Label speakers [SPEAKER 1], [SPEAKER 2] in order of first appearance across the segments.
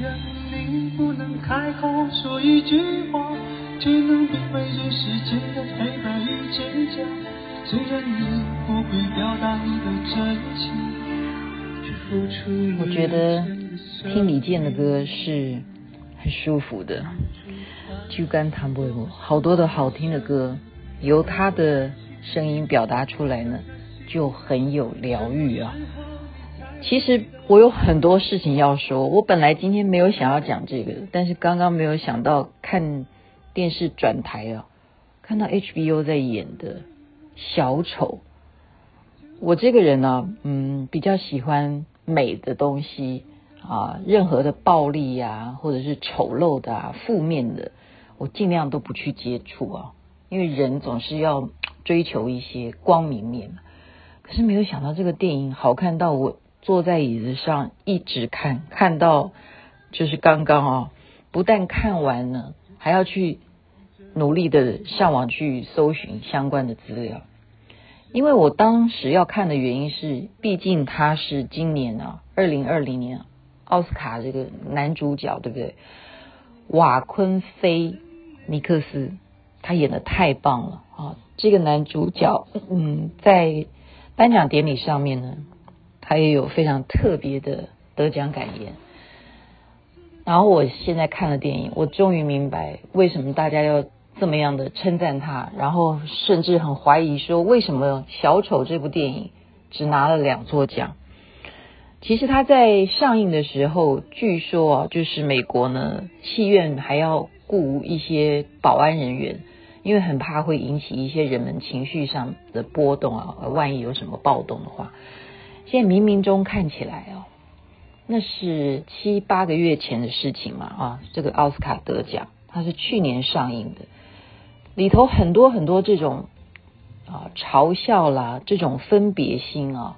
[SPEAKER 1] 然你不能开口说一句话，却能品味这世界的黑白与真假。虽然你不会表达你的真情，
[SPEAKER 2] 我觉得听李健的歌是很舒服的，就跟谭伯母好多的好听的歌，由他的声音表达出来呢，就很有疗愈啊。其实我有很多事情要说，我本来今天没有想要讲这个，但是刚刚没有想到看电视转台啊，看到 HBO 在演的小丑。我这个人呢、嗯，比较喜欢美的东西啊，任何的暴力呀、啊，或者是丑陋的、啊、负面的，我尽量都不去接触啊，因为人总是要追求一些光明面。可是没有想到这个电影好看到我。坐在椅子上一直看，看到就是刚刚哦，不但看完了，还要去努力的上网去搜寻相关的资料。因为我当时要看的原因是，毕竟他是今年啊，二零二零年奥斯卡这个男主角，对不对？瓦昆菲尼克斯他演的太棒了啊！这个男主角，嗯，在颁奖典礼上面呢。他也有非常特别的得奖感言，然后我现在看了电影，我终于明白为什么大家要这么样的称赞他，然后甚至很怀疑说，为什么小丑这部电影只拿了两座奖？其实他在上映的时候，据说啊，就是美国呢，戏院还要雇一些保安人员，因为很怕会引起一些人们情绪上的波动啊，万一有什么暴动的话。现在冥冥中看起来哦，那是七八个月前的事情嘛啊！这个奥斯卡得奖，它是去年上映的，里头很多很多这种啊嘲笑啦，这种分别心啊，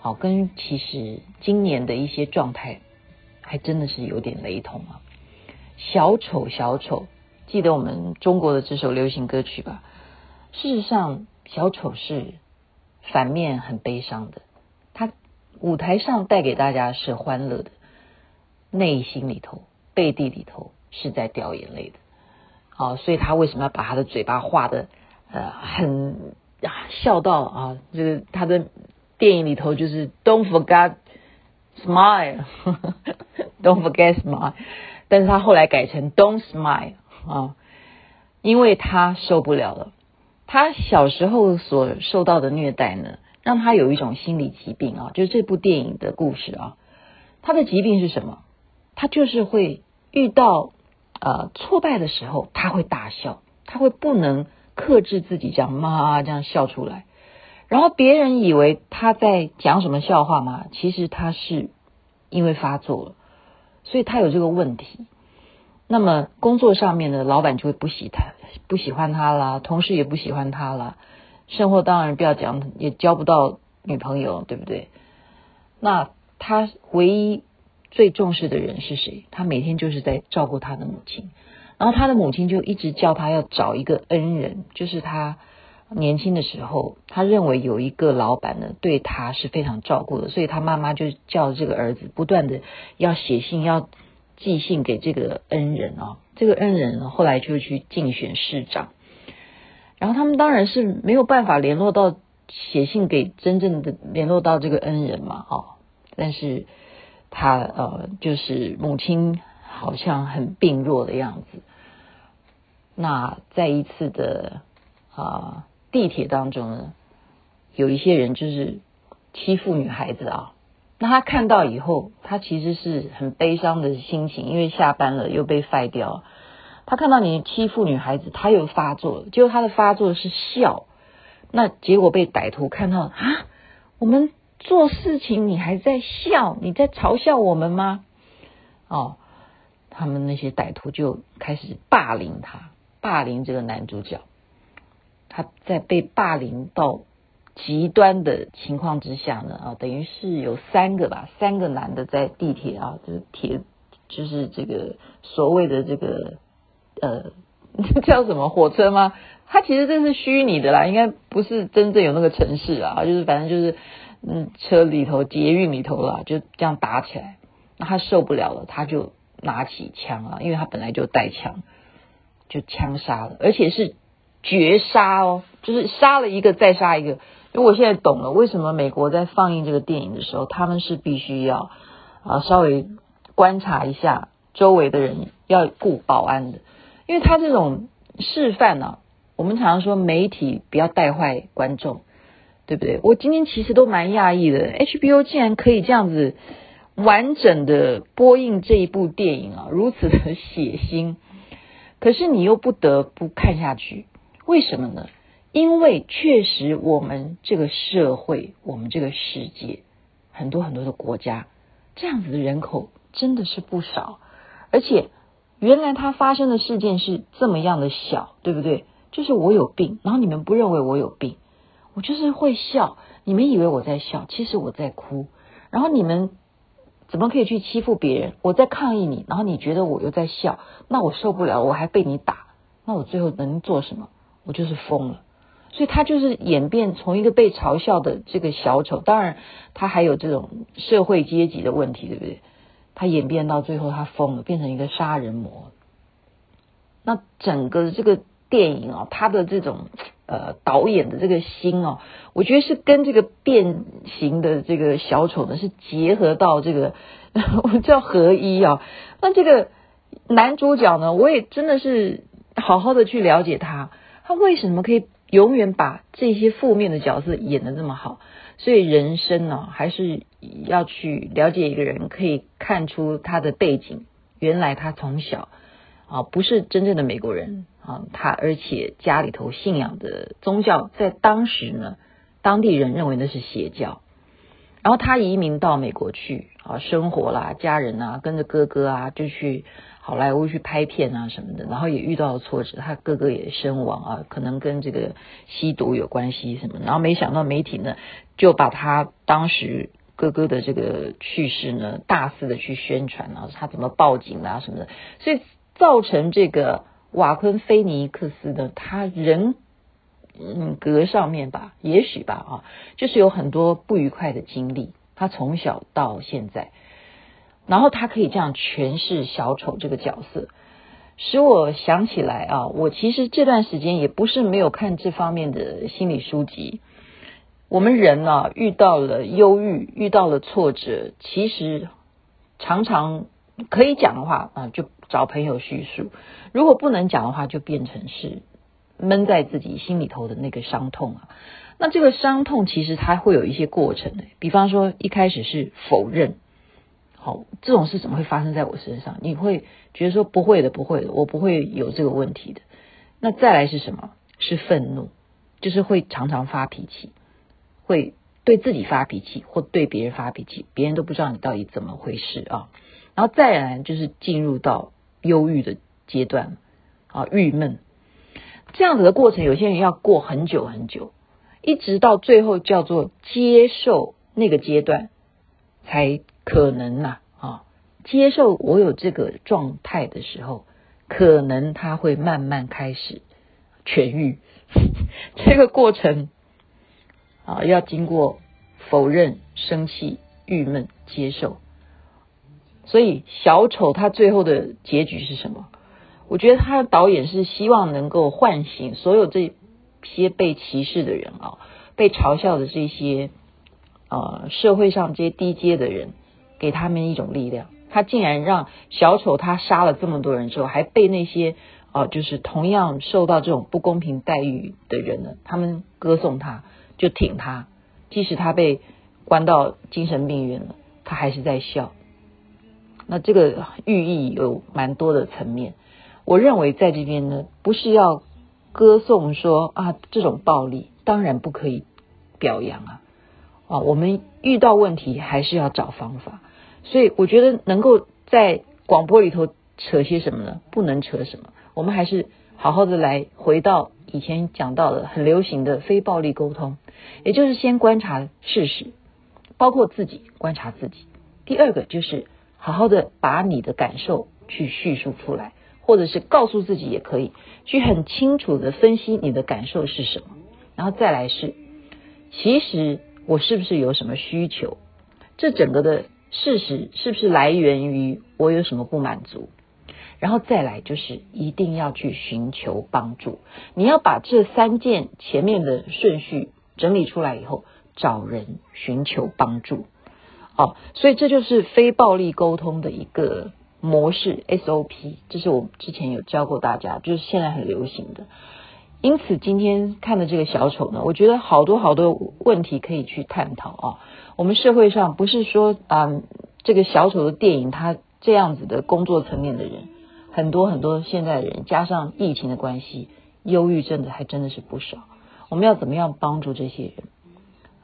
[SPEAKER 2] 好跟其实今年的一些状态还真的是有点雷同啊。小丑小丑，记得我们中国的这首流行歌曲吧？事实上，小丑是反面很悲伤的。舞台上带给大家是欢乐的，内心里头、背地里头是在掉眼泪的。好，所以他为什么要把他的嘴巴画的呃很啊笑到啊？这个他的电影里头就是 Don't forget smile，Don't forget smile，但是他后来改成 Don't smile 啊，因为他受不了了。他小时候所受到的虐待呢，让他有一种心理疾病啊，就是这部电影的故事啊，他的疾病是什么？他就是会遇到呃挫败的时候，他会大笑，他会不能克制自己这样嘛这样笑出来，然后别人以为他在讲什么笑话嘛，其实他是因为发作了，所以他有这个问题。那么工作上面的老板就会不喜他，不喜欢他啦，同事也不喜欢他啦。生活当然不要讲，也交不到女朋友，对不对？那他唯一最重视的人是谁？他每天就是在照顾他的母亲，然后他的母亲就一直叫他要找一个恩人，就是他年轻的时候，他认为有一个老板呢对他是非常照顾的，所以他妈妈就叫这个儿子不断的要写信，要寄信给这个恩人啊。这个恩人后来就去竞选市长。然后他们当然是没有办法联络到，写信给真正的联络到这个恩人嘛，哦，但是他呃，就是母亲好像很病弱的样子。那在一次的啊、地铁当中呢，有一些人就是欺负女孩子啊。那他看到以后，他其实是很悲伤的心情，因为下班了又被废掉。他看到你欺负女孩子，他又发作了。结果他的发作是笑，那结果被歹徒看到啊，我们做事情你还在笑，你在嘲笑我们吗？哦，他们那些歹徒就开始霸凌他，霸凌这个男主角。他在被霸凌到极端的情况之下呢，啊，等于是有三个吧，三个男的在地铁啊，就是铁，就是这个所谓的这个。呃，叫什么火车吗？它其实这是虚拟的啦，应该不是真正有那个城市啊，就是反正就是嗯车里头捷运里头啦，就这样打起来。那他受不了了，他就拿起枪啊，因为他本来就带枪，就枪杀了，而且是绝杀哦，就是杀了一个再杀一个。因为我现在懂了，为什么美国在放映这个电影的时候，他们是必须要啊稍微观察一下周围的人，要顾保安的，因为他这种示范呢、我们常常说媒体不要带坏观众。对不对？我今天其实都蛮讶异的，HBO 竟然可以这样子完整的播映这一部电影啊，如此的血腥。可是你又不得不看下去，为什么呢？因为确实我们这个社会，我们这个世界，很多很多的国家，这样子的人口真的是不少，而且原来它发生的事件是这么样的小，对不对？就是我有病，然后你们不认为我有病。我就是会笑，你们以为我在笑，其实我在哭。然后你们怎么可以去欺负别人？我在抗议你，然后你觉得我又在笑，那我受不了，我还被你打，那我最后能做什么？我就是疯了。所以他就是演变从一个被嘲笑的这个小丑，当然他还有这种社会阶级的问题，对不对？他演变到最后他疯了，变成一个杀人魔。那整个这个电影啊，他的这种。呃，导演的这个心哦，我觉得是跟这个变形的这个小丑呢是结合到这个，我叫合一啊。那这个男主角呢，我也真的是好好的去了解他，他为什么可以永远把这些负面的角色演得这么好？所以人生呢，还是要去了解一个人，可以看出他的背景，原来他从小啊不是真正的美国人。啊，他而且家里头信仰的宗教，在当时呢，当地人认为那是邪教。然后他移民到美国去啊，生活啦，家人啊，跟着哥哥啊，就去好莱坞去拍片啊什么的。然后也遇到了挫折，他哥哥也身亡啊，可能跟这个吸毒有关系什么。然后没想到媒体呢，就把他当时哥哥的这个去世呢，大肆的去宣传啊，他怎么报警啊什么的，所以造成这个。瓦昆菲尼克斯的他人格上面吧，也许吧啊，就是有很多不愉快的经历。他从小到现在，然后他可以这样诠释小丑这个角色，使我想起来啊，我其实这段时间也不是没有看这方面的心理书籍。我们人呢，遇到了忧郁，遇到了挫折，其实常常可以讲的话啊，就。找朋友叙述，如果不能讲的话，就变成是闷在自己心里头的那个伤痛啊。那这个伤痛其实它会有一些过程的，比方说一开始是否认，好，这种事怎么会发生在我身上？你会觉得说不会的，不会的，我不会有这个问题的。那再来是什么？是愤怒，就是会常常发脾气，会对自己发脾气，或对别人发脾气，别人都不知道你到底怎么回事啊。然后再来就是进入到。忧郁的阶段啊，郁闷这样子的过程，有些人要过很久很久，一直到最后叫做接受那个阶段，才可能呐啊，接受我有这个状态的时候，可能他会慢慢开始痊愈。这个过程啊，要经过否认、生气、郁闷、接受。所以小丑他最后的结局是什么？我觉得他的导演是希望能够唤醒所有这些被歧视的人啊，被嘲笑的这些呃社会上这些低阶的人，给他们一种力量。他竟然让小丑他杀了这么多人之后，还被那些啊、就是同样受到这种不公平待遇的人呢，他们歌颂他，就挺他，即使他被关到精神病院了，他还是在笑。那这个寓意有蛮多的层面，我认为在这边呢，不是要歌颂说啊这种暴力，当然不可以表扬啊，啊我们遇到问题还是要找方法，所以我觉得能够在广播里头扯些什么呢？不能扯什么，我们还是好好的来回到以前讲到的很流行的非暴力沟通，也就是先观察事实，包括自己观察自己，第二个就是。好好的把你的感受去叙述出来，或者是告诉自己也可以，去很清楚的分析你的感受是什么，然后再来是，其实我是不是有什么需求？这整个的事实是不是来源于我有什么不满足？然后再来就是一定要去寻求帮助。你要把这三件前面的顺序整理出来以后，找人寻求帮助。哦，所以这就是非暴力沟通的一个模式 SOP，这是我之前有教过大家，就是现在很流行的。因此今天看的这个小丑呢，我觉得好多好多问题可以去探讨啊。我们社会上不是说啊、这个小丑的电影，他这样子的工作层面的人。很多很多现在的人，加上疫情的关系，忧郁症的还真的是不少。我们要怎么样帮助这些人？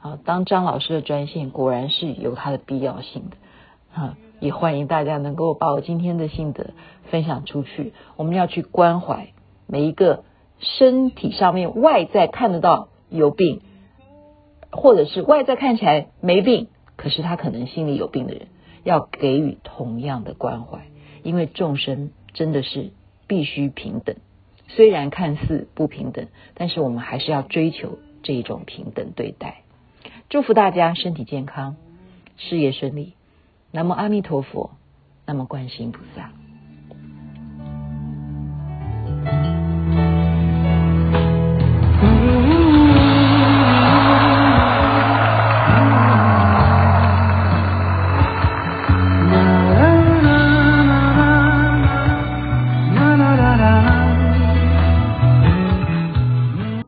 [SPEAKER 2] 啊，当张老师的专线果然是有它的必要性的。啊，也欢迎大家能够把我今天的心得分享出去。我们要去关怀每一个身体上面外在看得到有病，或者是外在看起来没病，可是他可能心里有病的人，要给予同样的关怀，因为众生。真的是必须平等，虽然看似不平等，但是我们还是要追求这一种平等对待。祝福大家身体健康，事业顺利。南无阿弥陀佛，南无观世音菩萨。